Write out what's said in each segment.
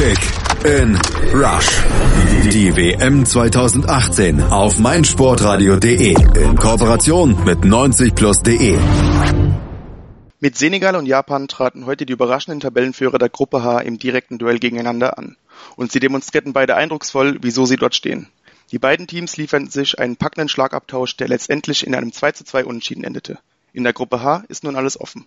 Kick in Rush. Die WM 2018 auf meinsportradio.de in Kooperation mit 90plus.de. Mit Senegal und Japan traten heute die überraschenden Tabellenführer der Gruppe H im direkten Duell gegeneinander an. Und sie demonstrierten beide eindrucksvoll, wieso sie dort stehen. Die beiden Teams lieferten sich einen packenden Schlagabtausch, der letztendlich in einem 2 zu 2 Unentschieden endete. In der Gruppe H ist nun alles offen.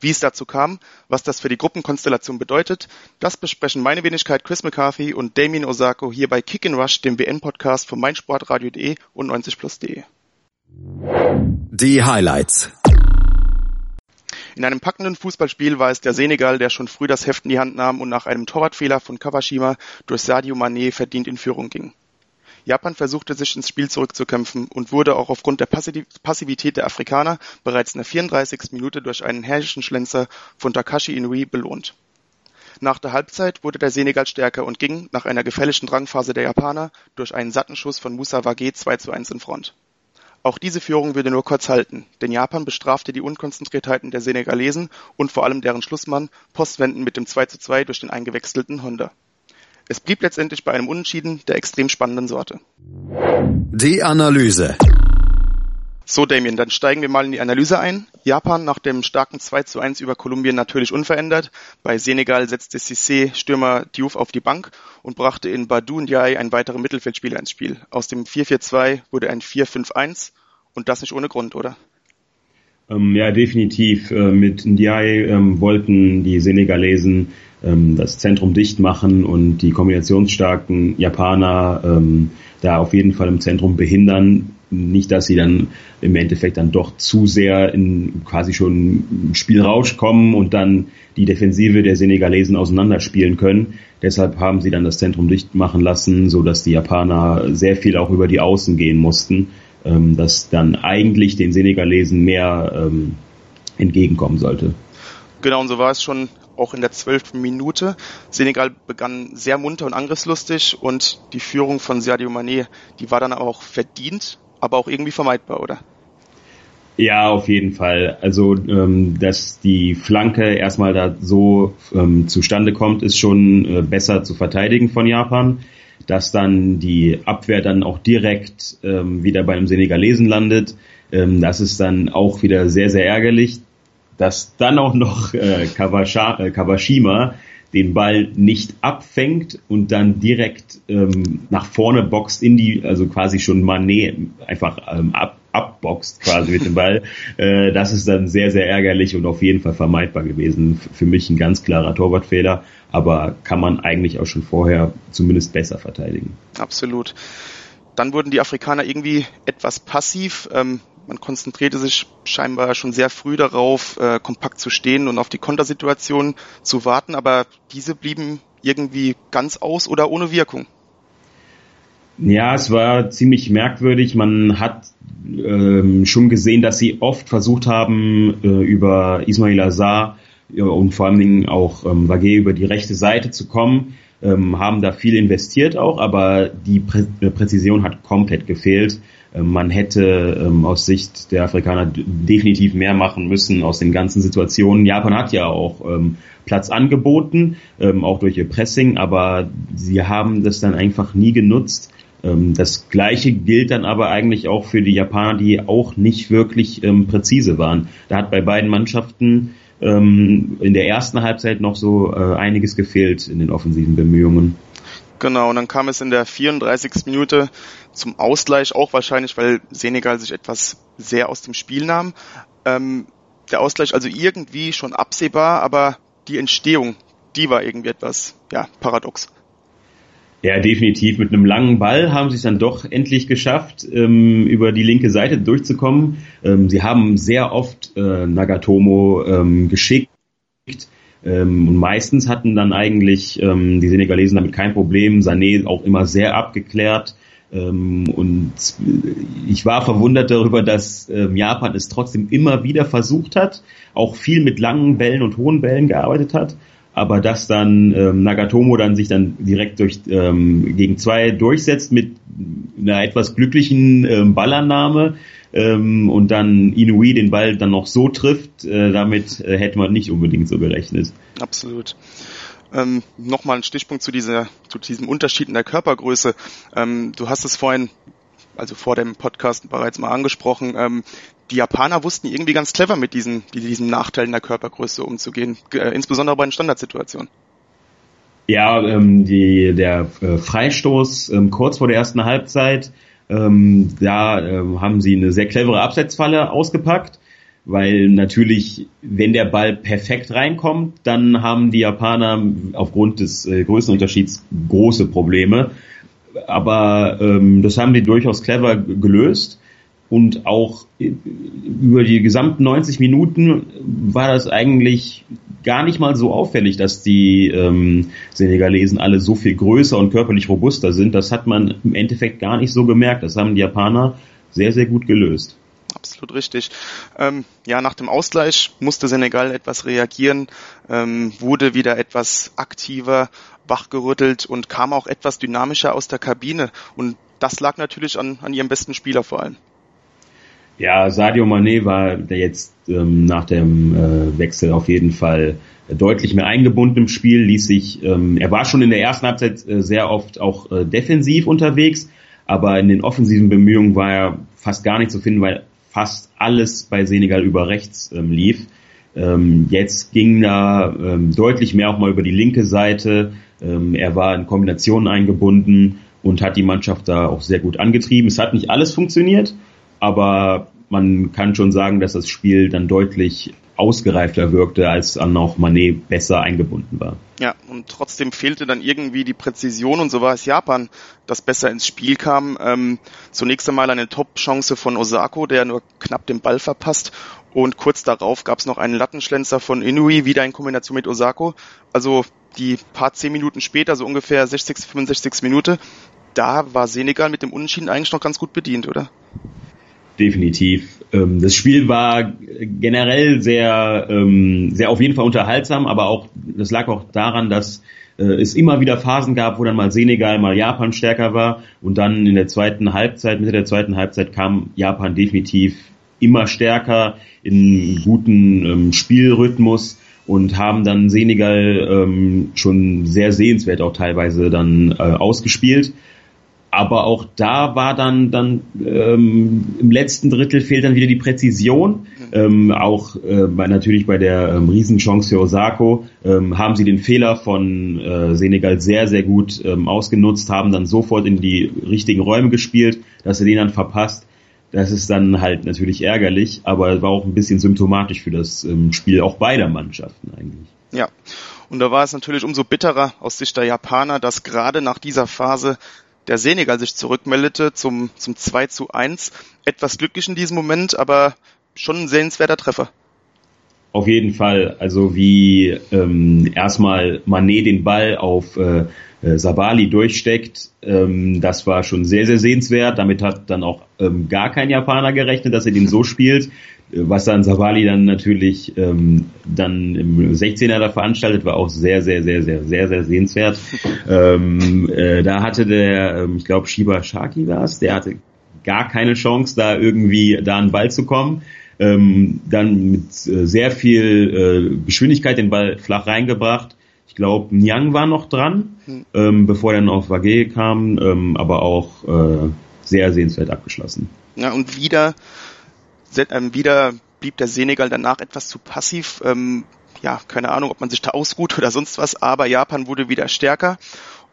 Wie es dazu kam, was das für die Gruppenkonstellation bedeutet, das besprechen meine Wenigkeit Chris McCarthy und Damien Osako hier bei Kick Rush, dem WN-Podcast von meinsportradio.de und 90plus.de. Die Highlights. In einem packenden Fußballspiel war es der Senegal, der schon früh das Heft in die Hand nahm und nach einem Torwartfehler von Kawashima durch Sadio Mané verdient in Führung ging. Japan versuchte sich ins Spiel zurückzukämpfen und wurde auch aufgrund der Passivität der Afrikaner bereits in der 34. Minute durch einen herrlichen Schlenzer von Takashi Inui belohnt. Nach der Halbzeit wurde der Senegal stärker und ging, nach einer gefährlichen Drangphase der Japaner, durch einen satten Schuss von Musa Wage 2 zu 1 in Front. Auch diese Führung würde nur kurz halten, denn Japan bestrafte die Unkonzentriertheiten der Senegalesen und vor allem deren Schlussmann Postwenden mit dem 2 zu 2 durch den eingewechselten Honda. Es blieb letztendlich bei einem Unentschieden der extrem spannenden Sorte. Die Analyse. So, Damien, dann steigen wir mal in die Analyse ein. Japan nach dem starken 2 zu 1 über Kolumbien natürlich unverändert. Bei Senegal setzte Cissé Stürmer Diouf auf die Bank und brachte in Badu Ndiaye einen weiteren Mittelfeldspieler ins Spiel. Aus dem 4-4-2 wurde ein 4-5-1 und das nicht ohne Grund, oder? Ähm, ja, definitiv. Äh, mit Ndiaye ähm, wollten die Senegalesen ähm, das Zentrum dicht machen und die kombinationsstarken Japaner ähm, da auf jeden Fall im Zentrum behindern. Nicht, dass sie dann im Endeffekt dann doch zu sehr in quasi schon Spielrausch kommen und dann die Defensive der Senegalesen auseinanderspielen können. Deshalb haben sie dann das Zentrum dicht machen lassen, so dass die Japaner sehr viel auch über die Außen gehen mussten, ähm, das dann eigentlich den Senegalesen mehr ähm, entgegenkommen sollte. Genau, und so war es schon auch in der zwölften Minute. Senegal begann sehr munter und angriffslustig und die Führung von Sadio Mané, die war dann auch verdient, aber auch irgendwie vermeidbar, oder? Ja, auf jeden Fall. Also, ähm, dass die Flanke erstmal da so ähm, zustande kommt, ist schon äh, besser zu verteidigen von Japan. Dass dann die Abwehr dann auch direkt ähm, wieder bei einem Senegalesen landet, ähm, das ist dann auch wieder sehr, sehr ärgerlich dass dann auch noch äh, Kawasha, äh, Kawashima den Ball nicht abfängt und dann direkt ähm, nach vorne boxt in die, also quasi schon Mané einfach ähm, ab, abboxt quasi mit dem Ball. Äh, das ist dann sehr, sehr ärgerlich und auf jeden Fall vermeidbar gewesen. Für mich ein ganz klarer Torwartfehler, aber kann man eigentlich auch schon vorher zumindest besser verteidigen. Absolut. Dann wurden die Afrikaner irgendwie etwas passiv. Ähm, man konzentrierte sich scheinbar schon sehr früh darauf, äh, kompakt zu stehen und auf die Kontersituation zu warten, aber diese blieben irgendwie ganz aus oder ohne Wirkung. Ja, es war ziemlich merkwürdig. Man hat ähm, schon gesehen, dass sie oft versucht haben, äh, über Ismail Azar äh, und vor allen Dingen auch ähm, Wage über die rechte Seite zu kommen, ähm, haben da viel investiert auch, aber die Prä Präzision hat komplett gefehlt. Ähm, man hätte ähm, aus Sicht der Afrikaner definitiv mehr machen müssen aus den ganzen Situationen. Japan hat ja auch ähm, Platz angeboten, ähm, auch durch ihr Pressing, aber sie haben das dann einfach nie genutzt. Ähm, das gleiche gilt dann aber eigentlich auch für die Japaner, die auch nicht wirklich ähm, präzise waren. Da hat bei beiden Mannschaften in der ersten Halbzeit noch so äh, einiges gefehlt in den offensiven Bemühungen. Genau, und dann kam es in der 34. Minute zum Ausgleich, auch wahrscheinlich, weil Senegal sich etwas sehr aus dem Spiel nahm. Ähm, der Ausgleich also irgendwie schon absehbar, aber die Entstehung, die war irgendwie etwas, ja, paradox. Ja, definitiv. Mit einem langen Ball haben sie es dann doch endlich geschafft, ähm, über die linke Seite durchzukommen. Ähm, sie haben sehr oft äh, Nagatomo ähm, geschickt ähm, und meistens hatten dann eigentlich ähm, die Senegalesen damit kein Problem. Sané auch immer sehr abgeklärt. Ähm, und ich war verwundert darüber, dass Japan es trotzdem immer wieder versucht hat, auch viel mit langen Bällen und hohen Bällen gearbeitet hat. Aber dass dann ähm, Nagatomo dann sich dann direkt durch ähm, gegen zwei durchsetzt mit einer etwas glücklichen ähm, Ballannahme, ähm, und dann Inui den Ball dann noch so trifft, äh, damit äh, hätte man nicht unbedingt so gerechnet. Absolut. Ähm, Nochmal ein Stichpunkt zu, dieser, zu diesem Unterschied in der Körpergröße. Ähm, du hast es vorhin, also vor dem Podcast bereits mal angesprochen, ähm, die Japaner wussten irgendwie ganz clever mit diesen, diesen Nachteilen der Körpergröße umzugehen, äh, insbesondere bei den Standardsituationen. Ja, ähm, die, der äh, Freistoß ähm, kurz vor der ersten Halbzeit, ähm, da ähm, haben sie eine sehr clevere Absetzfalle ausgepackt, weil natürlich, wenn der Ball perfekt reinkommt, dann haben die Japaner aufgrund des äh, Größenunterschieds große Probleme. Aber ähm, das haben die durchaus clever gelöst und auch über die gesamten 90 Minuten war das eigentlich gar nicht mal so auffällig, dass die ähm, Senegalesen alle so viel größer und körperlich robuster sind. Das hat man im Endeffekt gar nicht so gemerkt. Das haben die Japaner sehr, sehr gut gelöst. Absolut richtig. Ähm, ja, nach dem Ausgleich musste Senegal etwas reagieren, ähm, wurde wieder etwas aktiver, wachgerüttelt und kam auch etwas dynamischer aus der Kabine. Und das lag natürlich an, an ihrem besten Spieler vor allem. Ja, Sadio Mané war jetzt ähm, nach dem äh, Wechsel auf jeden Fall deutlich mehr eingebunden im Spiel, ließ sich, ähm, er war schon in der ersten Halbzeit äh, sehr oft auch äh, defensiv unterwegs, aber in den offensiven Bemühungen war er fast gar nicht zu finden, weil fast alles bei Senegal über rechts ähm, lief. Ähm, jetzt ging da ähm, deutlich mehr auch mal über die linke Seite. Ähm, er war in Kombinationen eingebunden und hat die Mannschaft da auch sehr gut angetrieben. Es hat nicht alles funktioniert, aber man kann schon sagen, dass das Spiel dann deutlich ausgereifter wirkte, als dann auch Manet besser eingebunden war. Ja, und trotzdem fehlte dann irgendwie die Präzision und so war es Japan, das besser ins Spiel kam. Ähm, zunächst einmal eine Top-Chance von Osako, der nur knapp den Ball verpasst und kurz darauf gab es noch einen Lattenschlenzer von Inui, wieder in Kombination mit Osako. Also die paar zehn Minuten später, so ungefähr 60, 65 Minute, da war Senegal mit dem Unentschieden eigentlich noch ganz gut bedient, oder? definitiv. Ähm, das Spiel war generell sehr, ähm, sehr auf jeden Fall unterhaltsam, aber auch, das lag auch daran, dass äh, es immer wieder Phasen gab, wo dann mal Senegal, mal Japan stärker war und dann in der zweiten Halbzeit, Mitte der zweiten Halbzeit kam Japan definitiv immer stärker in guten ähm, Spielrhythmus und haben dann Senegal ähm, schon sehr sehenswert auch teilweise dann äh, ausgespielt aber auch da war dann dann ähm, im letzten Drittel fehlt dann wieder die Präzision. Ähm, auch äh, bei, natürlich bei der ähm, Riesenchance für Osako ähm, haben sie den Fehler von äh, Senegal sehr sehr gut ähm, ausgenutzt, haben dann sofort in die richtigen Räume gespielt, dass sie den dann verpasst. Das ist dann halt natürlich ärgerlich, aber war auch ein bisschen symptomatisch für das ähm, Spiel auch beider Mannschaften eigentlich. Ja, und da war es natürlich umso bitterer aus Sicht der Japaner, dass gerade nach dieser Phase der Senegal sich zurückmeldete zum, zum 2 zu 1. Etwas glücklich in diesem Moment, aber schon ein sehenswerter Treffer. Auf jeden Fall. Also wie ähm, erstmal Manet den Ball auf äh, äh, Sabali durchsteckt, ähm, das war schon sehr, sehr sehenswert. Damit hat dann auch ähm, gar kein Japaner gerechnet, dass er den so spielt. Was dann Savali dann natürlich ähm, dann im 16er da veranstaltet, war auch sehr, sehr, sehr, sehr, sehr, sehr sehenswert. ähm, äh, da hatte der, ähm, ich glaube Shiba Shaki war es, der hatte gar keine Chance, da irgendwie da an den Ball zu kommen. Ähm, dann mit äh, sehr viel äh, Geschwindigkeit den Ball flach reingebracht. Ich glaube, Nyang war noch dran, hm. ähm, bevor er dann auf Wage kam, ähm, aber auch äh, sehr sehenswert abgeschlossen. Ja, und wieder ähm, wieder blieb der Senegal danach etwas zu passiv. Ähm, ja, keine Ahnung, ob man sich da ausruht oder sonst was, aber Japan wurde wieder stärker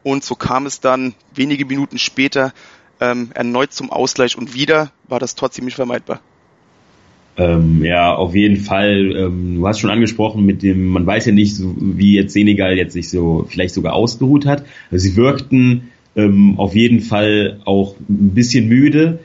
und so kam es dann wenige Minuten später ähm, erneut zum Ausgleich und wieder war das Tor ziemlich vermeidbar. Ähm, ja, auf jeden Fall. Ähm, du hast schon angesprochen mit dem, man weiß ja nicht, wie jetzt Senegal jetzt sich so vielleicht sogar ausgeruht hat. Also sie wirkten ähm, auf jeden Fall auch ein bisschen müde.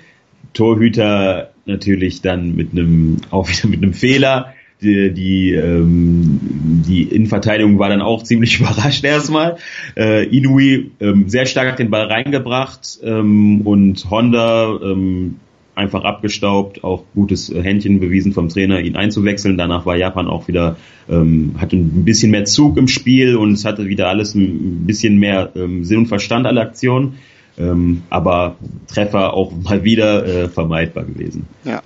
Torhüter natürlich dann mit einem, auch wieder mit einem Fehler. Die, die, ähm, die Innenverteidigung war dann auch ziemlich überrascht erstmal. Äh, Inui ähm, sehr stark den Ball reingebracht ähm, und Honda ähm, einfach abgestaubt, auch gutes Händchen bewiesen vom Trainer, ihn einzuwechseln. Danach war Japan auch wieder, ähm, hatte ein bisschen mehr Zug im Spiel und es hatte wieder alles ein bisschen mehr ähm, Sinn und Verstand alle Aktionen. Ähm, aber Treffer auch mal wieder äh, vermeidbar gewesen. Ja.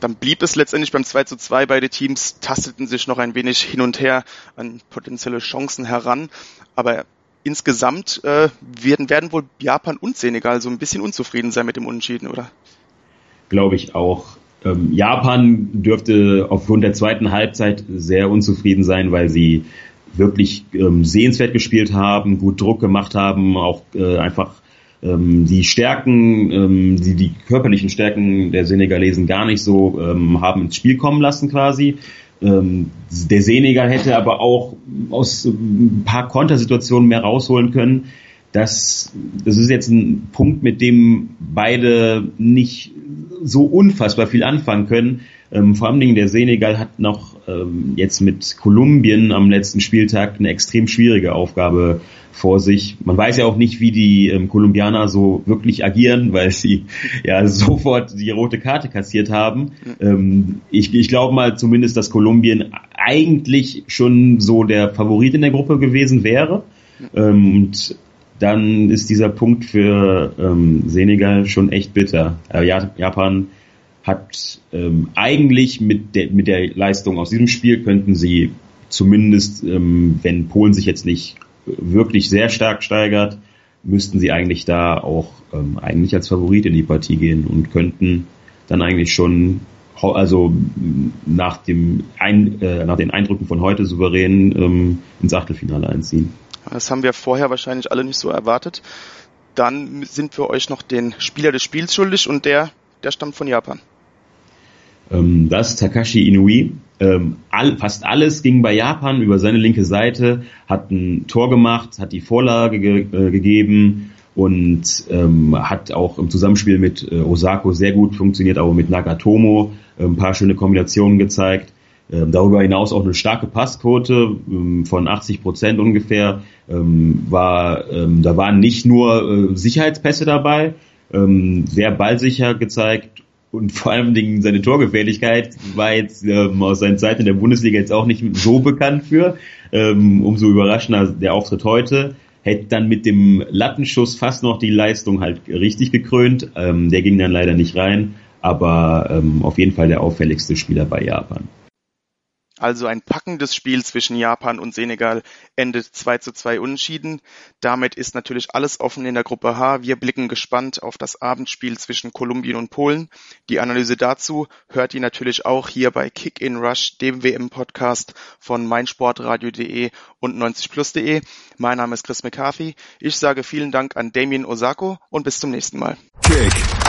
Dann blieb es letztendlich beim 2 zu 2. Beide Teams tasteten sich noch ein wenig hin und her an potenzielle Chancen heran. Aber insgesamt äh, werden, werden wohl Japan und Senegal so ein bisschen unzufrieden sein mit dem Unentschieden, oder? Glaube ich auch. Ähm, Japan dürfte aufgrund der zweiten Halbzeit sehr unzufrieden sein, weil sie wirklich ähm, sehenswert gespielt haben, gut Druck gemacht haben, auch äh, einfach ähm, die Stärken, ähm, die, die körperlichen Stärken der Senegalesen gar nicht so ähm, haben ins Spiel kommen lassen quasi. Ähm, der Senegal hätte aber auch aus ein paar Kontersituationen mehr rausholen können. Das, das ist jetzt ein Punkt, mit dem beide nicht so unfassbar viel anfangen können. Ähm, vor allen Dingen der Senegal hat noch ähm, jetzt mit Kolumbien am letzten Spieltag eine extrem schwierige Aufgabe vor sich. Man weiß ja auch nicht, wie die ähm, Kolumbianer so wirklich agieren, weil sie ja sofort die rote Karte kassiert haben. Ähm, ich, ich glaube mal zumindest, dass Kolumbien eigentlich schon so der Favorit in der Gruppe gewesen wäre. Ähm, und dann ist dieser Punkt für ähm, Senegal schon echt bitter. Äh, Japan hat ähm, eigentlich mit der, mit der Leistung aus diesem Spiel könnten sie zumindest, ähm, wenn Polen sich jetzt nicht wirklich sehr stark steigert, müssten sie eigentlich da auch ähm, eigentlich als Favorit in die Partie gehen und könnten dann eigentlich schon also nach dem ein, äh, nach den Eindrücken von heute souverän ähm, ins Achtelfinale einziehen. Das haben wir vorher wahrscheinlich alle nicht so erwartet. Dann sind wir euch noch den Spieler des Spiels schuldig und der, der stammt von Japan. Ähm, das ist Takashi Inui. Ähm, fast alles ging bei Japan über seine linke Seite, hat ein Tor gemacht, hat die Vorlage ge äh, gegeben und ähm, hat auch im Zusammenspiel mit äh, Osako sehr gut funktioniert, aber mit Nagatomo äh, ein paar schöne Kombinationen gezeigt. Ähm, darüber hinaus auch eine starke Passquote ähm, von 80 Prozent ungefähr. Ähm, war, da waren nicht nur äh, Sicherheitspässe dabei, sehr ballsicher gezeigt und vor allem Dingen seine Torgefährlichkeit war jetzt aus seinen Zeiten in der Bundesliga jetzt auch nicht so bekannt für. Umso überraschender der Auftritt heute. Hätte dann mit dem Lattenschuss fast noch die Leistung halt richtig gekrönt. Der ging dann leider nicht rein, aber auf jeden Fall der auffälligste Spieler bei Japan. Also ein packendes Spiel zwischen Japan und Senegal endet 2 zu 2 unentschieden. Damit ist natürlich alles offen in der Gruppe H. Wir blicken gespannt auf das Abendspiel zwischen Kolumbien und Polen. Die Analyse dazu hört ihr natürlich auch hier bei Kick in Rush, dem WM-Podcast von meinsportradio.de und 90plus.de. Mein Name ist Chris McCarthy. Ich sage vielen Dank an Damien Osako und bis zum nächsten Mal. Kick